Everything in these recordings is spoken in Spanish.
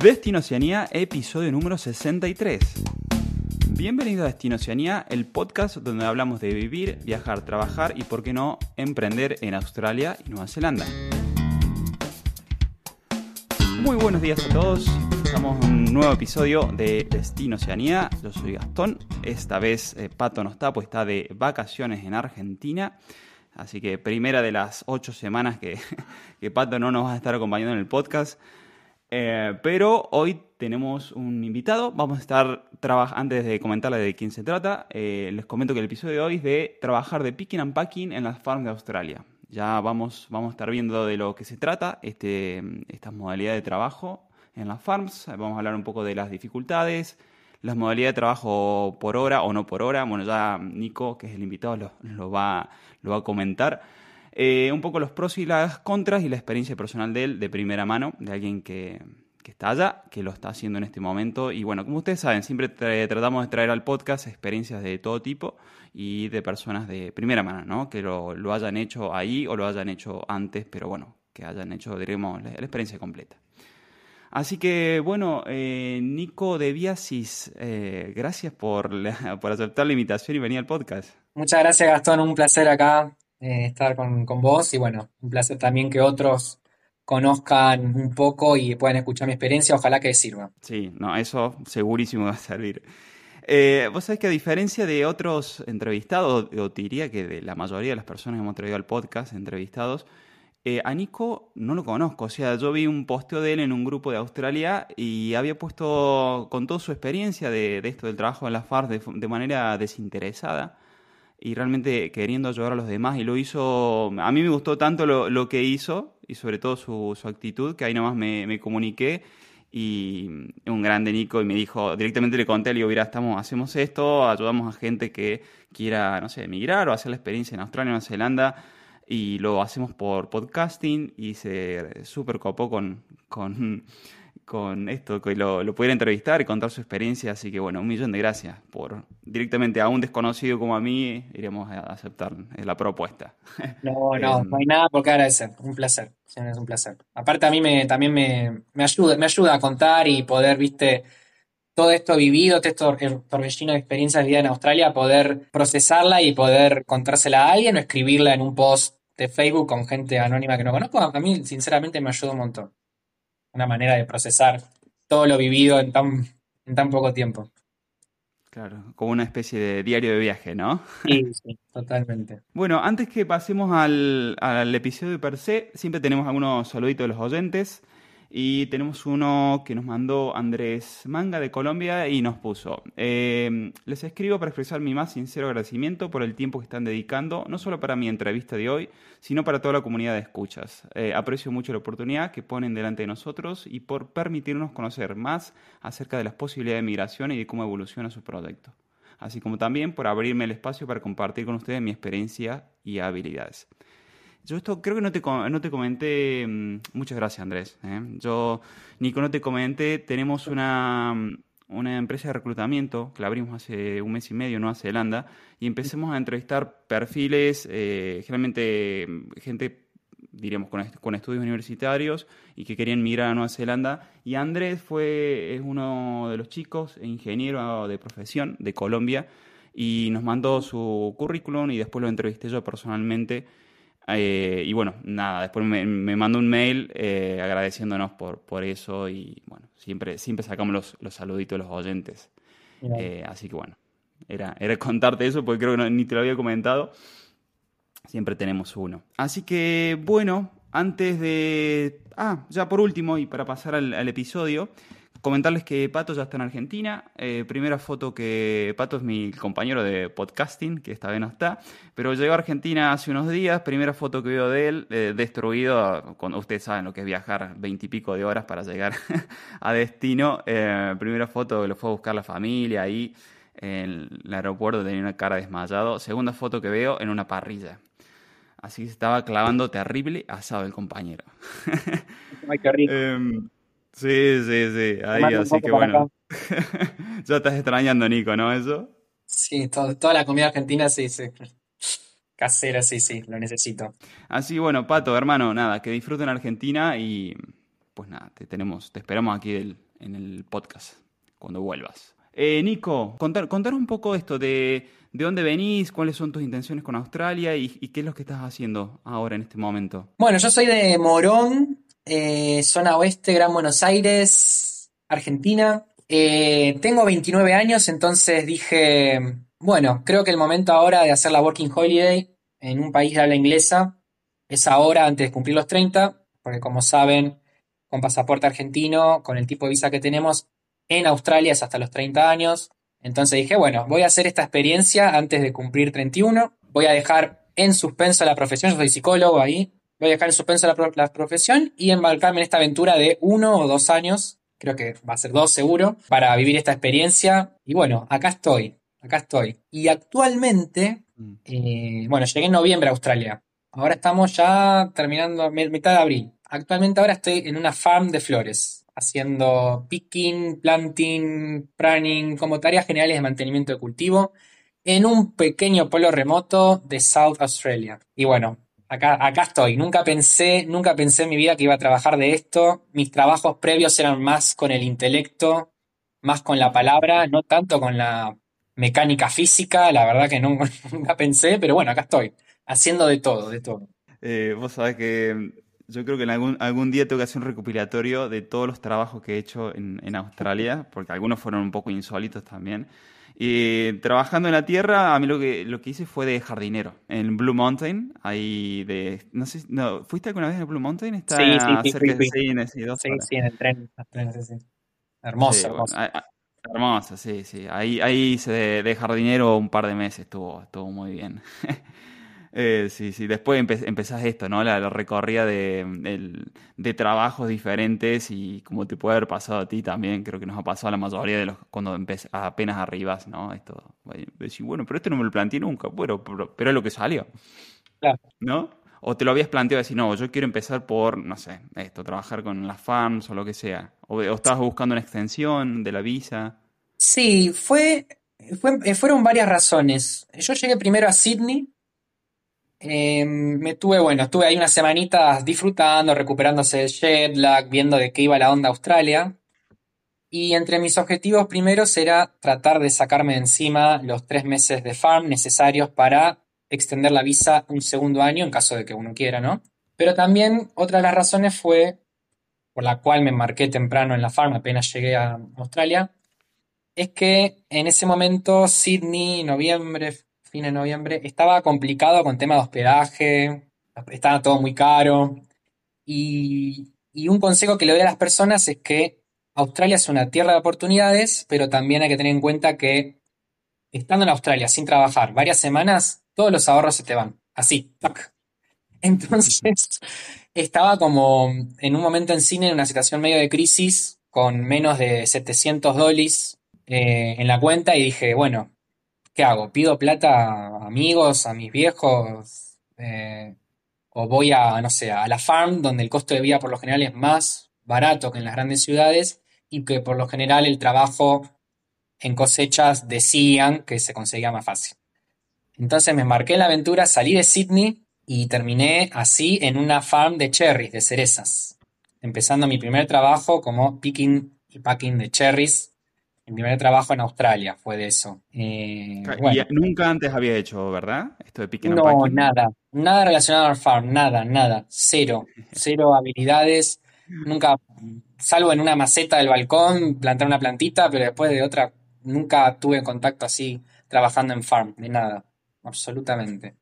Destino Oceanía, episodio número 63. Bienvenido a Destino Oceanía, el podcast donde hablamos de vivir, viajar, trabajar y, por qué no, emprender en Australia y Nueva Zelanda. Muy buenos días a todos. Estamos en un nuevo episodio de Destino Oceanía. Yo soy Gastón. Esta vez eh, Pato no está, pues está de vacaciones en Argentina. Así que primera de las ocho semanas que, que Pato no nos va a estar acompañando en el podcast. Eh, pero hoy tenemos un invitado. Vamos a estar trabajando, antes de comentarle de quién se trata, eh, les comento que el episodio de hoy es de trabajar de picking and packing en las farms de Australia. Ya vamos, vamos a estar viendo de lo que se trata, este, estas modalidades de trabajo en las farms. Vamos a hablar un poco de las dificultades, las modalidades de trabajo por hora o no por hora. Bueno, ya Nico, que es el invitado, lo, lo va, lo va a comentar. Eh, un poco los pros y las contras y la experiencia personal de él de primera mano, de alguien que, está allá, que lo está haciendo en este momento. Y bueno, como ustedes saben, siempre tratamos de traer al podcast experiencias de todo tipo y de personas de primera mano, ¿no? Que lo, hayan hecho ahí o lo hayan hecho antes, pero bueno, que hayan hecho, diremos, la, experiencia completa. Así que, bueno, eh, Nico de Viasis, eh, gracias por, por aceptar la invitación y venir al podcast. Muchas gracias, Gastón. Un placer acá eh, estar con, vos y bueno, un placer también que otros conozcan un poco y puedan escuchar mi experiencia, ojalá que sirva. Sí, no, eso segurísimo va a servir. Eh, vos sabés que a diferencia de otros entrevistados, o te diría que de la mayoría de las personas que hemos traído al podcast, entrevistados, eh, a Nico no lo conozco. O sea, yo vi un posteo de él en un grupo de Australia y había puesto con toda su experiencia de, esto del trabajo en la FARC de manera desinteresada y realmente queriendo ayudar a los demás y lo hizo, a mí me gustó tanto lo, lo que hizo y sobre todo su, su, actitud que ahí nomás me, me comuniqué y un grande Nico y me dijo, directamente le conté, le digo, mira, estamos, hacemos esto, ayudamos a gente que quiera, no sé, emigrar o hacer la experiencia en Australia, Nueva Zelanda y lo hacemos por podcasting y se súper copó con, con con esto, que lo, lo, pudiera entrevistar y contar su experiencia. Así que bueno, un millón de gracias por directamente a un desconocido como a mí, iremos a aceptar la propuesta. No, no, em, no hay nada por qué agradecer. Un placer, es un placer. Aparte a mí me, también me, me, ayuda, me ayuda a contar y poder, viste, todo esto vivido, todo esto torbellino de experiencias de vida en Australia, poder procesarla y poder contársela a alguien o escribirla en un post de Facebook con gente anónima que no conozco, a mí sinceramente me ayuda un montón una manera de procesar todo lo vivido en tan, en tan poco tiempo. Claro, como una especie de diario de viaje, ¿no? Sí, sí, totalmente. Bueno, antes que pasemos al, al episodio per se, siempre tenemos algunos saluditos de los oyentes. Y tenemos uno que nos mandó Andrés Manga de Colombia y nos puso, eh, les escribo para expresar mi más sincero agradecimiento por el tiempo que están dedicando, no solo para mi entrevista de hoy, sino para toda la comunidad de escuchas. Eh, aprecio mucho la oportunidad que ponen delante de nosotros y por permitirnos conocer más acerca de las posibilidades de migración y de cómo evoluciona su proyecto, así como también por abrirme el espacio para compartir con ustedes mi experiencia y habilidades. Yo esto creo que no te, no te comenté, mm, muchas gracias Andrés. ¿eh? Yo, Nico, no te comenté, tenemos una, mm, una empresa de reclutamiento que la abrimos hace un mes y medio en Nueva Zelanda y empecemos a entrevistar perfiles, eh, generalmente mm, gente, diríamos, con, con, estudios universitarios y que querían migrar a Nueva Zelanda. Y Andrés fue, es uno de los chicos, ingeniero de profesión de Colombia, y nos mandó su currículum y después lo entrevisté yo personalmente eh, y bueno, nada, después me, mandó un mail eh, agradeciéndonos por, por eso y bueno, siempre, siempre sacamos los, los saluditos de los oyentes. Eh, así que bueno, era, era contarte eso porque creo que ni te lo había comentado. Siempre tenemos uno. Así que bueno, antes de... Ah, ya por último y para pasar al episodio, Comentarles que Pato ya está en Argentina. Eh, primera foto que Pato es mi compañero de podcasting, que esta vez no está, pero llegó a Argentina hace unos días. Primera foto que veo de él, eh, destruido. Cuando ustedes saben lo que es viajar veintipico de horas para llegar a destino. Eh, primera foto que lo fue a buscar la familia ahí en el aeropuerto, tenía una cara desmayado. Segunda foto que veo en una parrilla. Así que estaba clavando terrible asado el compañero. Ay, qué rico. Sí, sí, sí, ahí, así que bueno. ya estás extrañando, Nico, ¿no? Eso. Sí, toda la comida argentina, sí, sí. Casera, sí, sí, lo necesito. Así, bueno, Pato, hermano, nada, que disfruten Argentina y pues nada, te tenemos, te esperamos aquí en el podcast cuando vuelvas. Eh, Nico, contar, contanos un poco esto de, de dónde venís, cuáles son tus intenciones con Australia y, qué es lo que estás haciendo ahora en este momento. Bueno, yo soy de Morón, eh, zona oeste, Gran Buenos Aires, Argentina. Eh, tengo 29 años, entonces dije, bueno, creo que el momento ahora de hacer la Working Holiday en un país de habla inglesa es ahora antes de cumplir los 30, porque como saben, con pasaporte argentino, con el tipo de visa que tenemos, en Australia es hasta los 30 años. Entonces dije, bueno, voy a hacer esta experiencia antes de cumplir 31. Voy a dejar en suspenso la profesión, yo soy psicólogo ahí. Voy a dejar en suspenso la, profesión y embarcarme en esta aventura de uno o dos años, creo que va a ser dos seguro, para vivir esta experiencia. Y bueno, acá estoy, acá estoy. Y actualmente, mm. eh, bueno, llegué en noviembre a Australia. Ahora estamos ya terminando mitad de abril. Actualmente ahora estoy en una farm de flores haciendo picking, planting, pruning, como tareas generales de mantenimiento de cultivo, en un pequeño pueblo remoto de South Australia. Y bueno, acá, estoy. Nunca pensé, nunca pensé en mi vida que iba a trabajar de esto. Mis trabajos previos eran más con el intelecto, más con la palabra, no tanto con la mecánica física. La verdad que nunca pensé, pero bueno, acá estoy, haciendo de todo, de todo. Eh, vos sabés que yo creo que en algún, algún día tengo que hacer un recopilatorio de todos los trabajos que he hecho en, en Australia, porque algunos fueron un poco insólitos también. Y trabajando en la tierra, a mí lo que, lo que hice fue de jardinero en Blue Mountain. Ahí de. No sé, no, ¿fuiste alguna vez en Blue Mountain? Está sí, sí, cerca de cine, sí, sí, sí, en el tren. sí. Hermoso, hermoso. hermoso, sí, sí. Ahí, ahí hice de, de, jardinero un par de meses, estuvo, estuvo muy bien. Eh, sí, sí. Después empezás esto, ¿no? La, recorrida de, de, trabajos diferentes y como te puede haber pasado a ti también, creo que nos ha pasado a la mayoría de los cuando apenas arribas, ¿no? Esto, decir, bueno, pero esto no me lo planteé nunca, bueno, pero, pero es lo que salió. Claro. ¿No? O te lo habías planteado decir, no, yo quiero empezar por, no sé, esto, trabajar con las fans o lo que sea. O, o estabas buscando una extensión de la visa. Sí, fue, fue, fueron varias razones. Yo llegué primero a Sydney Em, me tuve, bueno, estuve ahí unas semanitas disfrutando, recuperándose el jet lag, viendo de qué iba la onda Australia. Y entre mis objetivos primeros era tratar de sacarme de encima los tres meses de farm necesarios para extender la visa un segundo año en caso de que uno quiera, ¿no? Pero también otra de las razones fue, por la cual me embarqué temprano en la farm apenas llegué a Australia, es que en ese momento, Sydney, noviembre, fin de noviembre, estaba complicado con tema de hospedaje, estaba todo muy caro. Y, un consejo que le doy a las personas es que Australia es una tierra de oportunidades, pero también hay que tener en cuenta que estando en Australia sin trabajar varias semanas, todos los ahorros se te van. Así. Entonces, estaba como en un momento en cine en una situación medio de crisis, con menos de 700 dólares eh, en la cuenta, y dije, bueno, ¿qué hago? ¿Pido plata a amigos, a mis viejos? Eh, ¿O voy a, no sé, a la farm, donde el costo de vida por lo general es más barato que en las grandes ciudades y que por lo general el trabajo en cosechas decían que se conseguía más fácil? Entonces me embarqué en la aventura, salí de Sydney y terminé así en una farm de cherries, de cerezas. Empezando mi primer trabajo como picking y packing de cherries mi primer trabajo en Australia fue de eso. Eh, y nunca antes había hecho, ¿verdad? Esto de picking No, nada. Nada relacionado al farm, nada, nada. Cero. Cero habilidades. Nunca, salvo en una maceta del balcón, plantar una plantita, pero después de otra, nunca tuve contacto así trabajando en farm, de nada. Absolutamente.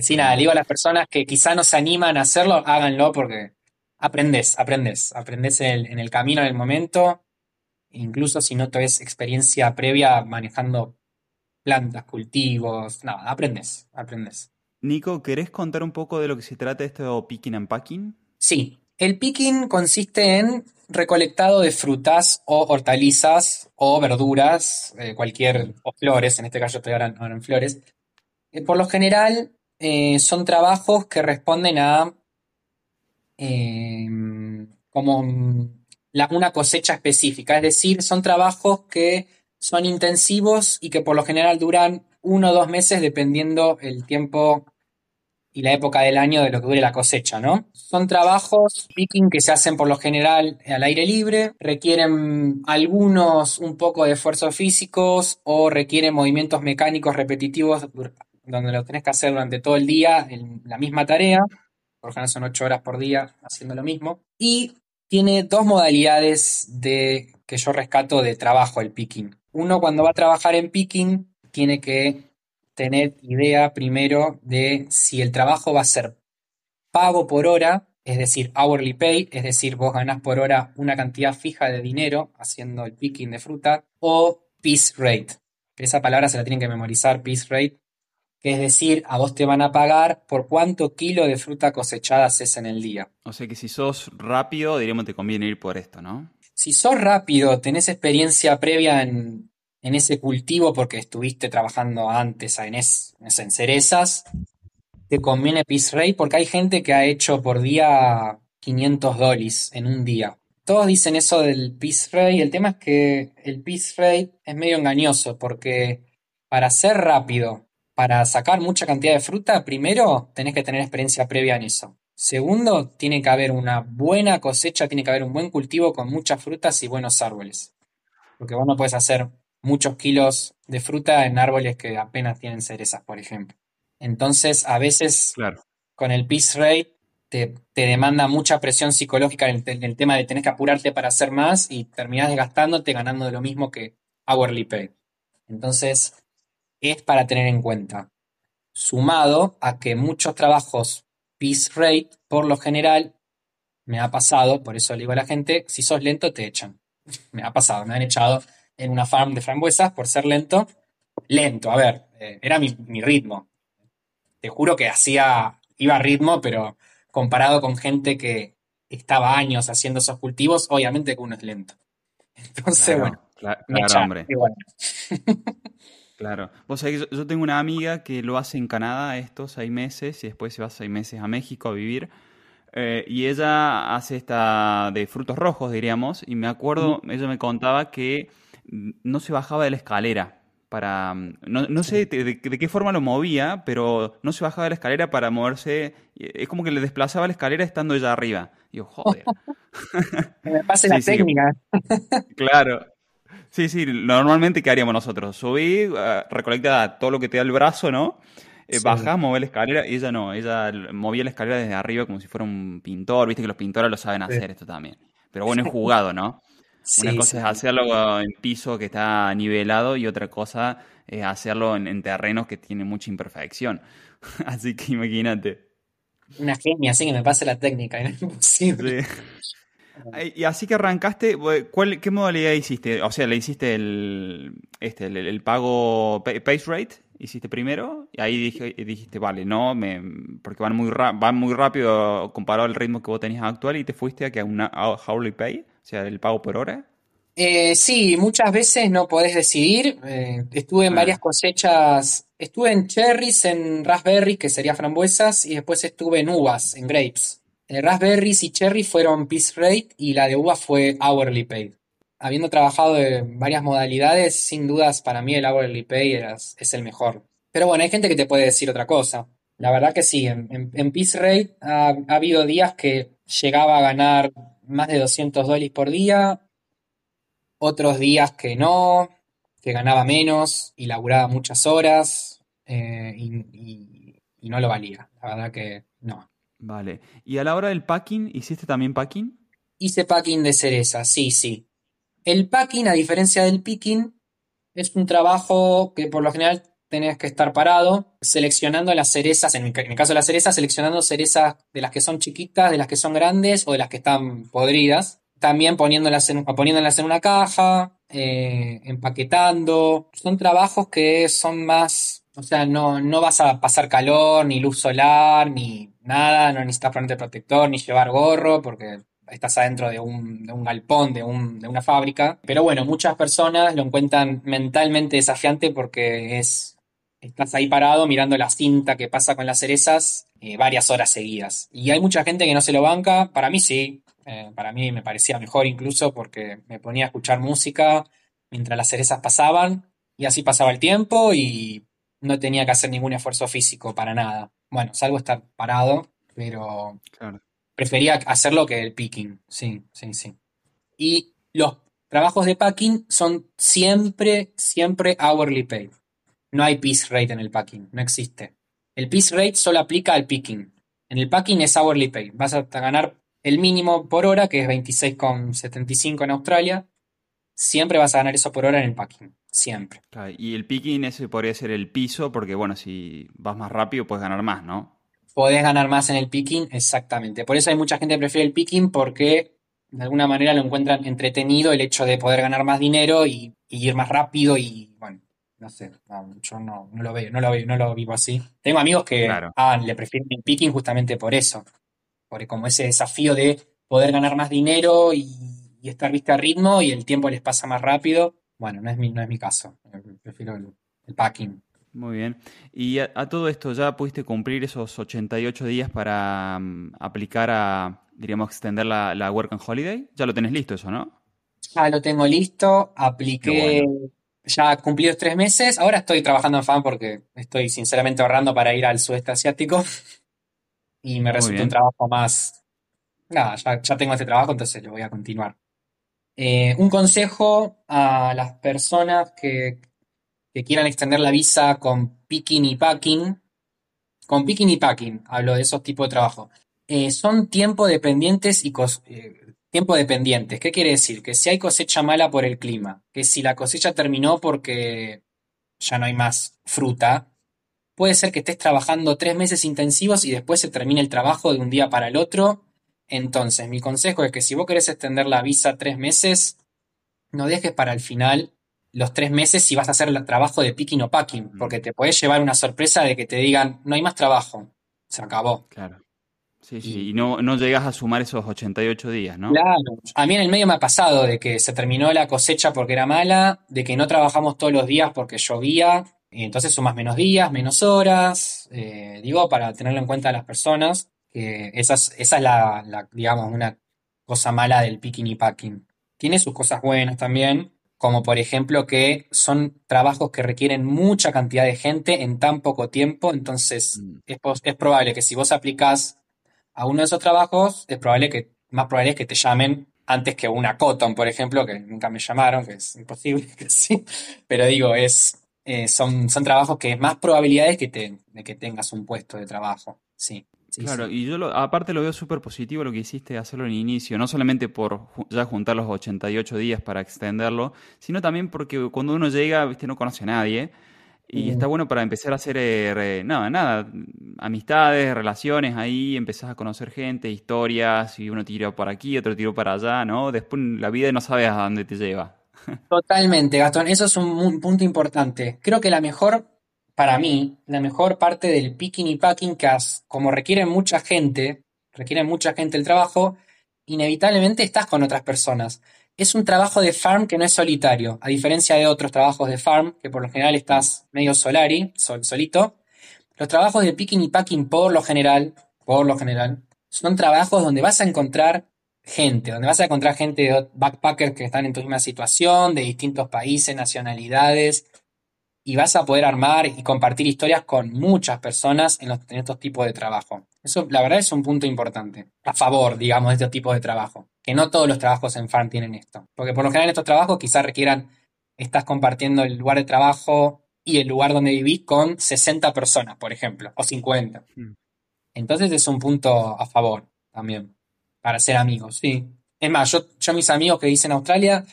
Sí, nada, le digo a las personas que quizá no se animan a hacerlo, háganlo porque aprendes, aprendes, aprendes en el camino, en el momento incluso si no tienes experiencia previa manejando plantas, cultivos, nada, aprendes, aprendes. Nico, ¿querés contar un poco de lo que se trata esto picking and packing? Sí, el picking consiste en recolectado de frutas o hortalizas o verduras, eh, cualquier, o flores, en este caso estoy ahora, en flores. Eh, por lo general eh, son trabajos que responden a como una cosecha específica. Es decir, son trabajos que son intensivos y que por lo general duran uno o dos meses dependiendo el tiempo y la época del año de lo que dure la cosecha, ¿no? Son trabajos que se hacen por lo general al aire libre, requieren algunos un poco de esfuerzos físicos o requieren movimientos mecánicos repetitivos donde lo tenés que hacer durante todo el día en la misma tarea, por ejemplo son ocho horas por día haciendo lo mismo, y tiene dos modalidades de que yo rescato de trabajo el picking. Uno cuando va a trabajar en picking tiene que tener idea primero de si el trabajo va a ser pago por hora, es decir, hourly pay, es decir, vos ganás por hora una cantidad fija de dinero haciendo el picking de fruta, o piece rate. Esa palabra se la tienen que memorizar, piece rate, que es decir, a vos te van a pagar por cuánto kilo de fruta cosechada haces en el día. O sea que si sos rápido, diríamos, te conviene ir por esto, ¿no? Si sos rápido, tenés experiencia previa en en ese cultivo porque estuviste trabajando antes en, en cerezas, te conviene Peace Ray porque hay gente que ha hecho por día 500 dólares en un día. Todos dicen eso del Peace Ray. El tema es que el Peace Ray es medio engañoso porque para ser rápido, para sacar mucha cantidad de fruta, primero tenés que tener experiencia previa en eso. Segundo, tiene que haber una buena cosecha, tiene que haber un buen cultivo con muchas frutas y buenos árboles. Porque vos no puedes hacer muchos kilos de fruta en árboles que apenas tienen cerezas, por ejemplo. Entonces, a veces con el piece rate te, demanda mucha presión psicológica en el, tema de tener que apurarte para hacer más y terminás desgastándote ganando de lo mismo que hourly pay. Entonces, es para tener en cuenta. Sumado a que muchos trabajos piece rate, por lo general, me ha pasado, por eso le digo a la gente, si sos lento te echan. Me ha pasado, me han echado en una farm de frambuesas por ser lento. Lento, a ver, eh, era mi, ritmo. Te juro que hacía, iba a ritmo, pero comparado con gente que estaba años haciendo esos cultivos, obviamente que uno es lento. Entonces, bueno. Claro, hombre. Claro. Vos sabés yo, tengo una amiga que lo hace en Canadá estos seis meses y después se va seis meses a México a vivir. Eh, y ella hace esta de frutos rojos, diríamos. Y me acuerdo, ella me contaba que no se bajaba de la escalera. Para, no, sé de, qué forma lo movía, pero no se bajaba de la escalera para moverse. Es como que le desplazaba la escalera estando ella arriba. Y yo, joder. me pase la técnica. claro. Sí, sí, normalmente, ¿qué haríamos nosotros? Subí, uh, recolecta todo lo que te da el brazo, ¿no? Eh, baja, mueve la escalera, y ella no, ella movía la escalera desde arriba como si fuera un pintor, viste que los pintores lo saben hacer esto también. Pero bueno, es jugado, ¿no? Una cosa es hacerlo en piso que está nivelado y otra cosa es hacerlo en, terrenos que tienen mucha imperfección. así que imagínate. Una genia, así que me pase la técnica, es imposible. Y así que arrancaste, ¿cuál, ¿qué modalidad hiciste? O sea, ¿le hiciste el, este, el, pago pace rate? ¿Hiciste primero? Y ahí dijiste, vale, no, me, porque van muy, van muy rápido comparado al ritmo que vos tenías actual y te fuiste a que a una hourly pay. O sea, el pago por hora. Eh, sí, muchas veces no podés decidir. Eh, estuve en varias cosechas. Estuve en cherries, en raspberries, que sería frambuesas, y después estuve en uvas, en grapes. Eh, raspberries y cherry fueron piece rate y la de uvas fue hourly paid. Habiendo trabajado en varias modalidades, sin dudas para mí el hourly pay es el mejor. Pero bueno, hay gente que te puede decir otra cosa. La verdad que sí, en, en, piece rate ha habido días que llegaba a ganar más de 200 dólares por día, otros días que no, que ganaba menos y laburaba muchas horas eh, y, no lo valía. La verdad que no. Vale. ¿Y a la hora del packing, hiciste también packing? Hice packing de cereza, sí, sí. El packing, a diferencia del picking, es un trabajo que por lo general tenés que estar parado seleccionando las cerezas, en, el caso de las cerezas, seleccionando cerezas de las que son chiquitas, de las que son grandes o de las que están podridas. También poniéndolas en, poniéndolas en una caja, eh, empaquetando. Son trabajos que son más, o sea, no, no vas a pasar calor, ni luz solar, ni nada, no necesitas ponerte protector, ni llevar gorro, porque estás adentro de un, galpón, de, un, una fábrica. Pero bueno, muchas personas lo encuentran mentalmente desafiante porque es estás ahí parado mirando la cinta que pasa con las cerezas eh, varias horas seguidas. Y hay mucha gente que no se lo banca, para mí sí, eh, para mí me parecía mejor incluso porque me ponía a escuchar música mientras las cerezas pasaban y así pasaba el tiempo y no tenía que hacer ningún esfuerzo físico para nada. Bueno, salvo estar parado, pero prefería hacerlo que el picking. Sí, sí, sí. Y los trabajos de packing son siempre, siempre hourly pay. No hay piece rate en el packing, no existe. El piece rate solo aplica al picking. En el packing es hourly pay. Vas a ganar el mínimo por hora, que es 26,75 en Australia. Siempre vas a ganar eso por hora en el packing. Siempre. y el picking ese podría ser el piso, porque bueno, si vas más rápido puedes ganar más, ¿no? Podés ganar más en el picking, exactamente. Por eso hay mucha gente que prefiere el picking porque de alguna manera lo encuentran entretenido el hecho de poder ganar más dinero y, ir más rápido y bueno, no sé, yo no, lo veo, no lo veo, no lo vivo así. Tengo amigos que ah, le prefieren el picking justamente por eso, porque como ese desafío de poder ganar más dinero y, estar viste a ritmo y el tiempo les pasa más rápido. Bueno, no es mi, no es mi caso, prefiero el, packing. Muy bien. Y a, todo esto, ¿ya pudiste cumplir esos 88 días para mm, aplicar a, diríamos, extender la, la, Work and Holiday? Ya lo tenés listo eso, ¿no? Ya lo tengo listo, apliqué, ya cumplí los tres meses, ahora estoy trabajando en FAN porque estoy sinceramente ahorrando para ir al sudeste asiático y me resulta un trabajo más... Nada, ya, tengo este trabajo, entonces lo voy a continuar. Eh, un consejo a las personas que, quieran extender la visa con picking y packing. Con picking y packing, hablo de esos tipos de trabajo. Eh, son tiempo dependientes y eh, tiempo dependientes. ¿Qué quiere decir? Que si hay cosecha mala por el clima, que si la cosecha terminó porque ya no hay más fruta, puede ser que estés trabajando tres meses intensivos y después se termine el trabajo de un día para el otro. Entonces, mi consejo es que si vos querés extender la visa tres meses, no dejes para el final los tres meses si vas a hacer el trabajo de picking o packing, porque te puedes llevar una sorpresa de que te digan, no hay más trabajo, se acabó. Claro. Sí, sí, y no, no llegas a sumar esos 88 días, ¿no? Claro, a mí en el medio me ha pasado de que se terminó la cosecha porque era mala, de que no trabajamos todos los días porque llovía, y entonces sumas menos días, menos horas, eh, digo, para tenerlo en cuenta a las personas, que esa es, esa es la, digamos, una cosa mala del picking y packing. Tiene sus cosas buenas también, como por ejemplo que son trabajos que requieren mucha cantidad de gente en tan poco tiempo, entonces mm. es, es probable que si vos aplicás a uno de esos trabajos, es probable que, más probable es que te llamen antes que una Cotton, por ejemplo, que nunca me llamaron, que es imposible que sí. Pero digo, es, eh, son, son trabajos que es más probabilidades que te, de que tengas un puesto de trabajo. Sí. Claro, y yo aparte lo veo súper positivo lo que hiciste hacerlo en inicio, no solamente por ya juntar los 88 días para extenderlo, sino también porque cuando uno llega, viste, no conoce a nadie, y está bueno para empezar a hacer, eh, nada, nada, amistades, relaciones ahí, empezás a conocer gente, historias, y uno tira por aquí, otro tiro para allá, ¿no? Después la vida no sabes a dónde te lleva. Totalmente, Gastón, eso es un, punto importante. Creo que la mejor, para mí, la mejor parte del picking y packing, que como requiere mucha gente, requiere mucha gente el trabajo, inevitablemente estás con otras personas es un trabajo de farm que no es solitario, a diferencia de otros trabajos de farm, que por lo general estás medio solari, sol, solito. Los trabajos de picking y packing, por lo general, por lo general, son trabajos donde vas a encontrar gente, donde vas a encontrar gente de backpackers que están en tu misma situación, de distintos países, nacionalidades, y vas a poder armar y compartir historias con muchas personas en, en estos tipos de trabajo. Eso, la verdad, es un punto importante, a favor, digamos, de este tipo de trabajo. Que no todos los trabajos en farm tienen esto. Porque por lo general estos trabajos quizás requieran, estás compartiendo el lugar de trabajo y el lugar donde vivís con 60 personas, por ejemplo, o 50. Hmm. Entonces es un punto a favor también, para ser amigos, sí. Es más, yo, yo mis amigos que hice en Australia,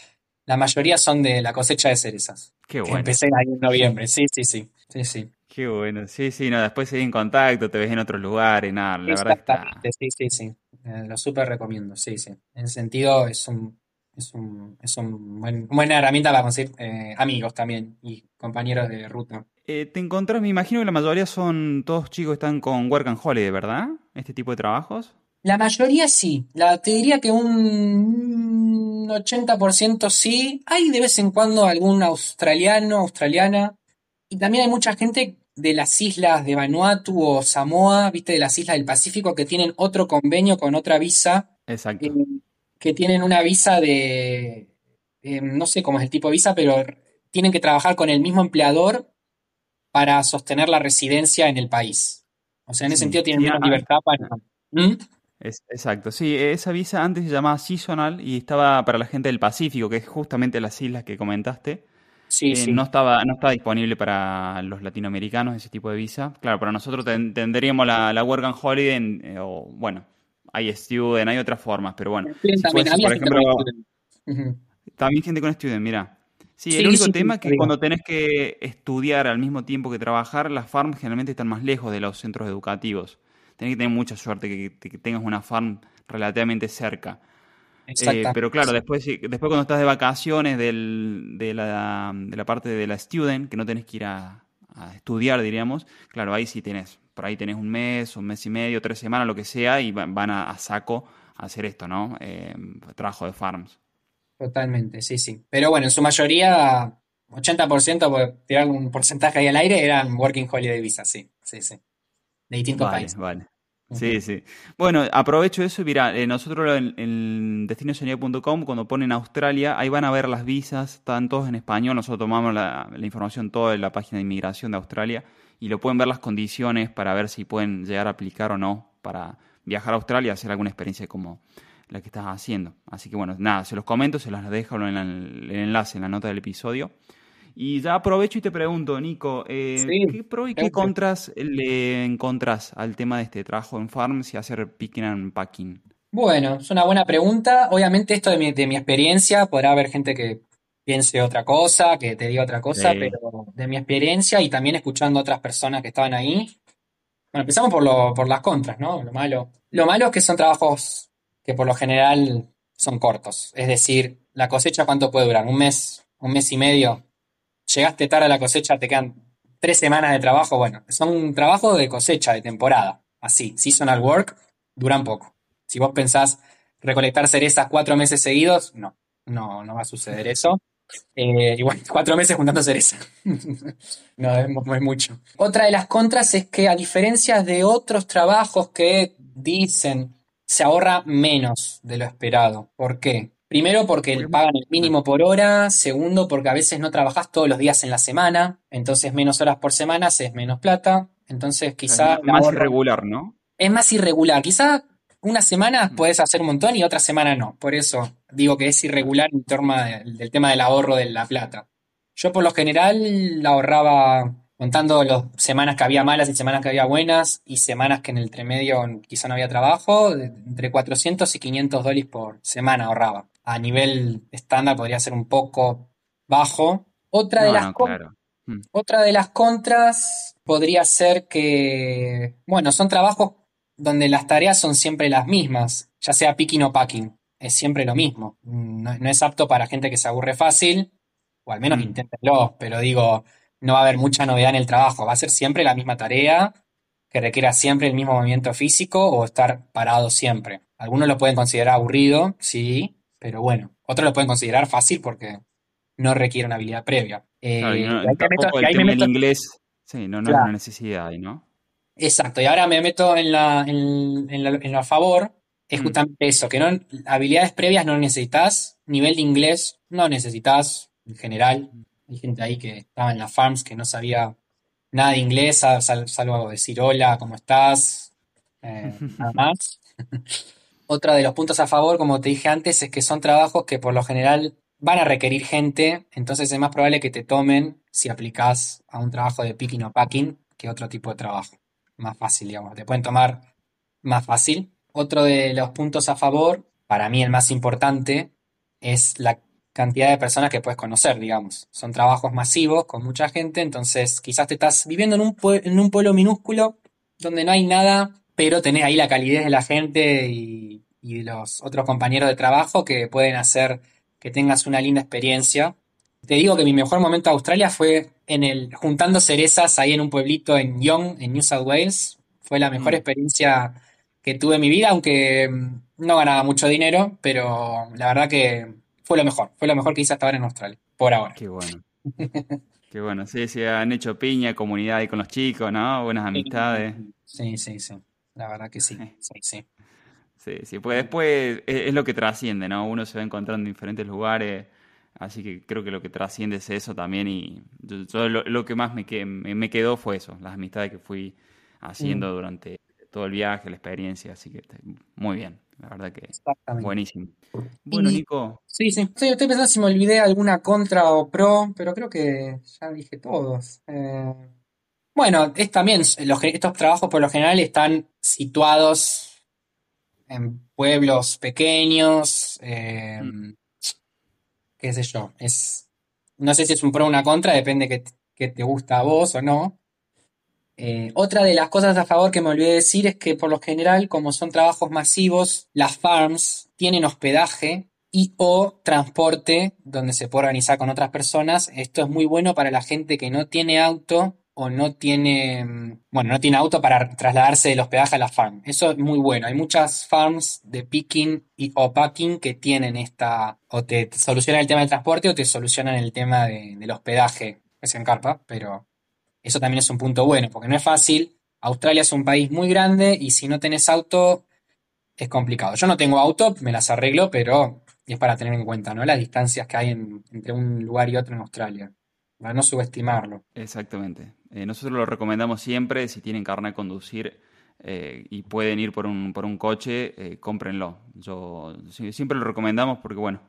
la mayoría son de la cosecha de cerezas. Qué bueno. empecé ahí en noviembre, sí, sí, sí. sí, sí. Qué bueno, sí, sí, no, después seguís en contacto, te ves en otros lugares, nada, la verdad está... Sí, sí, sí, eh, lo súper recomiendo, sí, sí. En ese sentido es un, es un, es un buena herramienta para conseguir eh, amigos también y compañeros de ruta. Eh, te encontrás, me imagino que la mayoría son todos chicos que están con Work and Holiday, ¿verdad? Este tipo de trabajos. La mayoría sí, la, te diría que un 80% sí. Hay de vez en cuando algún australiano, australiana. Y también hay mucha gente de las islas de Vanuatu o Samoa, viste, de las islas del Pacífico, que tienen otro convenio con otra visa. Exacto. Eh, que tienen una visa de. Eh, no sé cómo es el tipo de visa, pero tienen que trabajar con el mismo empleador para sostener la residencia en el país. O sea, en ese sentido tienen una ah, libertad para... ¿Mm? Es- exacto. Sí, esa visa antes se llamaba seasonal y estaba para la gente del Pacífico, que es justamente las islas que comentaste. Sí, Eh, sí. no estaba, no estaba disponible para los latinoamericanos ese tipo de visa. Claro, para nosotros ten- tendríamos la, la Work and Holiday, en- eh, o bueno, hay student, hay otras formas, pero bueno, si también, fuese, por gente ejemplo, también gente con student, mira. Sí, el Sí, único sí, tema es que cuando tenés que estudiar al mismo tiempo que trabajar, las farms generalmente están más lejos de los centros educativos. Tenés que tener mucha suerte que, que- que tengas una farm relativamente cerca. Eh, pero claro, después, después cuando estás de vacaciones del- de la, de la parte de la student, que no tenés que ir a, a estudiar, diríamos, claro, ahí sí tenés, por ahí tenés un mes, un mes y medio, tres semanas, lo que sea, y va- van a, a saco a hacer esto, ¿no? Eh, trabajo de farms. Totalmente, sí, sí. Pero bueno, en su mayoría, 80%, por tirar un porcentaje ahí al aire, eran Working Holiday Visa, sí, sí, sí. De distintos Vale, países. vale. Sí, sí. Bueno, aprovecho eso y mira, eh, nosotros en, en destinosoñado.com, cuando ponen Australia, ahí van a ver las visas, están todos en español, nosotros tomamos la, la información toda de la página de inmigración de Australia y lo pueden ver las condiciones para ver si pueden llegar a aplicar o no para viajar a Australia y hacer alguna experiencia como la que estás haciendo. Así que bueno, nada, se los comento, se los dejo en el enlace en la nota del episodio. Y ya aprovecho y te pregunto, Nico, eh, Sí, ¿qué pro y qué contras le encontrás al tema de este trabajo en farms y hacer picking and packing? Bueno, es una buena pregunta. Obviamente esto de mi, de mi experiencia, podrá haber gente que piense otra cosa, que te diga otra cosa, Sí. pero de mi experiencia y también escuchando a otras personas que estaban ahí. Bueno, empezamos por lo, por las contras, ¿no? Lo malo. Lo malo es que son trabajos que por lo general son cortos. Es decir, la cosecha, ¿cuánto puede durar? ¿Un mes? ¿Un mes y medio? Llegaste tarde a la cosecha, te quedan tres semanas de trabajo. Bueno, son trabajos de cosecha, de temporada. Así, seasonal work, duran poco. Si vos pensás recolectar cerezas cuatro meses seguidos, no, no, no va a suceder eso. Eh, igual, cuatro meses juntando cereza. No, es, es mucho. Otra de las contras es que a diferencia de otros trabajos que dicen se ahorra menos de lo esperado. ¿Por qué? Primero porque pagan el mínimo por hora, segundo porque a veces no trabajás todos los días en la semana, entonces menos horas por semana es menos plata, entonces quizá es más irregular, ¿no? es más irregular. Quizá una semana Mm. puedes hacer un montón y otra semana no. Por eso digo que es irregular en torno del, del tema del ahorro de la plata. Yo por lo general la ahorraba contando las semanas que había malas y semanas que había buenas y semanas que en el entremedio quizá no había trabajo, entre 400 y 500 dólares por semana ahorraba. A nivel estándar podría ser un poco bajo. Otra de las no, claro. Mm. otra de las contras podría ser que, bueno, son trabajos donde las tareas son siempre las mismas, ya sea picking o packing, es siempre lo mismo. No, no es apto para gente que se aburre fácil, o al menos Mm. inténtenlo, pero digo, no va a haber mucha novedad en el trabajo, va a ser siempre la misma tarea, que requiera siempre el mismo movimiento físico o estar parado siempre. Algunos lo pueden considerar aburrido, sí, pero bueno, otros lo pueden considerar fácil porque no requiere una habilidad previa. Eh, Claro, y no- y ahí me meto- tampoco y el ahí tema meto- inglés, sí, no, no es una necesidad ahí, ¿no? Exacto, y ahora me meto en la, en, en la- en lo a favor, es Mm. justamente eso, que no, habilidades previas no necesitas, nivel de inglés no necesitas, en general. Hay gente ahí que estaba en las farms que no sabía nada de inglés, sal- sal- salvo decir hola, ¿cómo estás? Eh, nada más. Otra de los puntos a favor, como te dije antes, es que son trabajos que por lo general van a requerir gente, entonces es más probable que te tomen si aplicás a un trabajo de picking o packing que otro tipo de trabajo. Más fácil, digamos, te pueden tomar más fácil. Otro de los puntos a favor, para mí el más importante, es la cantidad de personas que puedes conocer, digamos. Son trabajos masivos con mucha gente, entonces quizás te estás viviendo en un, en un pueblo minúsculo donde no hay nada, pero tenés ahí la calidez de la gente y, y de los otros compañeros de trabajo que pueden hacer que tengas una linda experiencia. Te digo que mi mejor momento de Australia fue en el juntando cerezas ahí en un pueblito en Young, en New South Wales. Fue la mejor Mm. experiencia que tuve en mi vida, aunque mm, no ganaba mucho dinero, pero la verdad que fue lo mejor, fue lo mejor que hice hasta ahora en Australia, por ahora. Qué bueno. Qué bueno, sí, sí, han hecho piña, comunidad ahí con los chicos, ¿no? Buenas amistades. Sí, sí, sí, la verdad que sí, sí, sí. Sí, sí, porque después es, es lo que trasciende, ¿no? Uno se va encontrando en diferentes lugares, Así que creo que lo que trasciende es eso también y yo, lo, que más me, me, quedó fue eso, las amistades que fui haciendo mm. durante todo el viaje, la experiencia, así que muy bien, la verdad que buenísimo. Bueno, Nico. Sí, sí, estoy, pensando si me olvidé alguna contra o pro, pero creo que ya dije todos. Eh, bueno, es también, estos trabajos por lo general están situados en pueblos pequeños, eh, mm qué sé yo, es, no sé si es un pro o una contra, depende que, que te gusta a vos o no. Eh, otra de las cosas a favor que me olvidé decir es que por lo general, como son trabajos masivos, las farms tienen hospedaje y o transporte donde se puede organizar con otras personas. Esto es muy bueno para la gente que no tiene auto o no tiene, bueno, no tiene auto para trasladarse del hospedaje a la farm. Eso es muy bueno. Hay muchas farms de picking y, o packing que tienen esta, o te, solucionan el tema del transporte o te solucionan el tema del hospedaje. Es en carpa, pero eso también es un punto bueno, porque no es fácil. Australia es un país muy grande y si no tenés auto es complicado. Yo no tengo auto, me las arreglo, pero es para tener en cuenta, ¿no? Las distancias que hay entre un lugar y otro en Australia para no subestimarlo. Exactamente. Eh, nosotros lo recomendamos siempre, si tienen carne de conducir eh, y pueden ir por un, por un coche, eh, cómprenlo. Yo siempre lo recomendamos porque, bueno,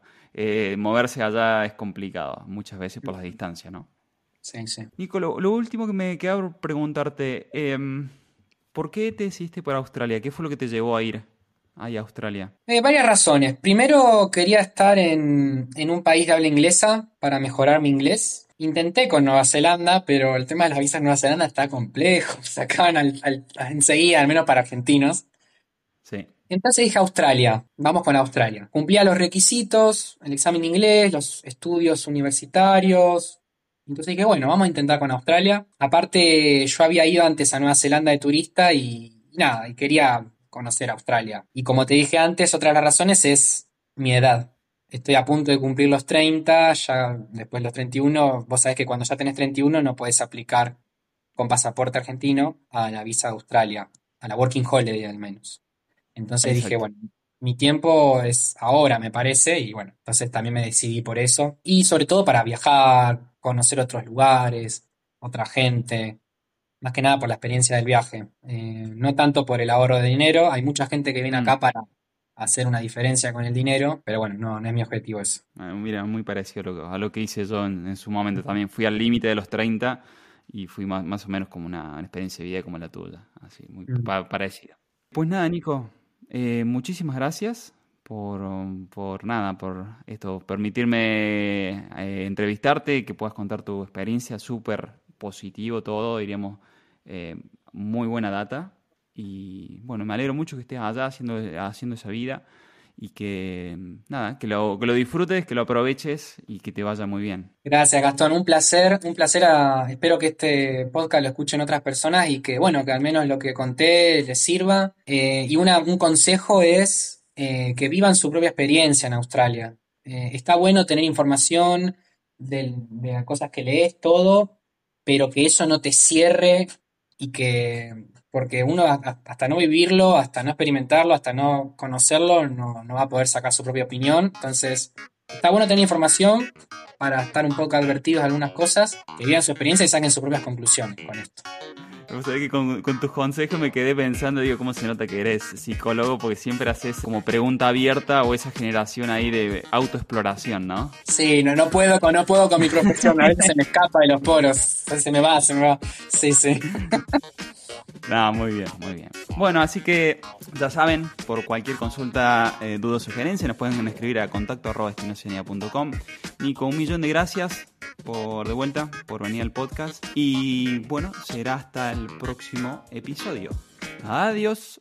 moverse allá es complicado, muchas veces por las distancias, ¿no? Sí, sí. Nico, lo, último que me queda por preguntarte, em, ¿por qué te decidiste por Australia? ¿Qué fue lo que te llevó a ir ahí a Australia? varias razones. Primero, quería estar en, en un país de habla inglesa para mejorar mi inglés. Intenté con Nueva Zelanda, pero el tema de las visas en Nueva Zelanda está complejo. Se acaban enseguida, al menos para argentinos. Sí. Entonces dije Australia, vamos con Australia. Cumplía los requisitos, el examen de inglés, los estudios universitarios. Entonces dije, bueno, vamos a intentar con Australia. Aparte, yo había ido antes a Nueva Zelanda de turista y nada, y quería conocer Australia. Y como te dije antes, otra de las razones es mi edad estoy a punto de cumplir los 30, ya después de los 31, vos sabés que cuando ya tenés 31 no podés aplicar con pasaporte argentino a la visa de Australia, a la Working Holiday al menos. Entonces dije, bueno, mi tiempo es ahora, me parece, y bueno, entonces también me decidí por eso. Y sobre todo para viajar, conocer otros lugares, otra gente, más que nada por la experiencia del viaje. Eh, no tanto por el ahorro de dinero, hay mucha gente que viene acá mm. para hacer una diferencia con el dinero, pero bueno, no, no es mi objetivo eso. Ah, mira, muy parecido a lo, que, hice yo en, su momento también. Fui al límite de los 30 y fui más, más, o menos como una, experiencia de vida como la tuya, así, muy mm. parecida. Pues nada, Nico, eh, muchísimas gracias por, por, nada, por esto, permitirme eh, entrevistarte y que puedas contar tu experiencia, súper positivo todo, diríamos, eh, muy buena data y bueno, me alegro mucho que estés allá haciendo, haciendo esa vida y que nada, que lo, que lo disfrutes, que lo aproveches y que te vaya muy bien. Gracias, Gastón. Un placer, un placer. espero que este podcast lo escuchen otras personas y que, bueno, que al menos lo que conté les sirva. Eh, y un consejo es eh, que vivan su propia experiencia en Australia. Eh, está bueno tener información de, de cosas que lees, todo, pero que eso no te cierre y que porque uno hasta no vivirlo, hasta no experimentarlo, hasta no conocerlo, no, va a poder sacar su propia opinión. Entonces, está bueno tener información para estar un poco advertidos de algunas cosas, que vivan su experiencia y saquen sus propias conclusiones con esto. Que con, tus consejos me quedé pensando, digo, ¿cómo se nota que eres psicólogo? Porque siempre haces como pregunta abierta o esa generación ahí de autoexploración, ¿no? Sí, no, no puedo, no puedo con mi profesión, a veces se me escapa de los poros, se me va, se me va. Sí, sí. No, muy bien, muy bien. Bueno, así que ya saben, por cualquier consulta, eh, duda o sugerencia, nos pueden escribir a contacto arroba Nico, un millón de gracias por de vuelta, por venir al podcast. Y bueno, será hasta el próximo episodio. Adiós.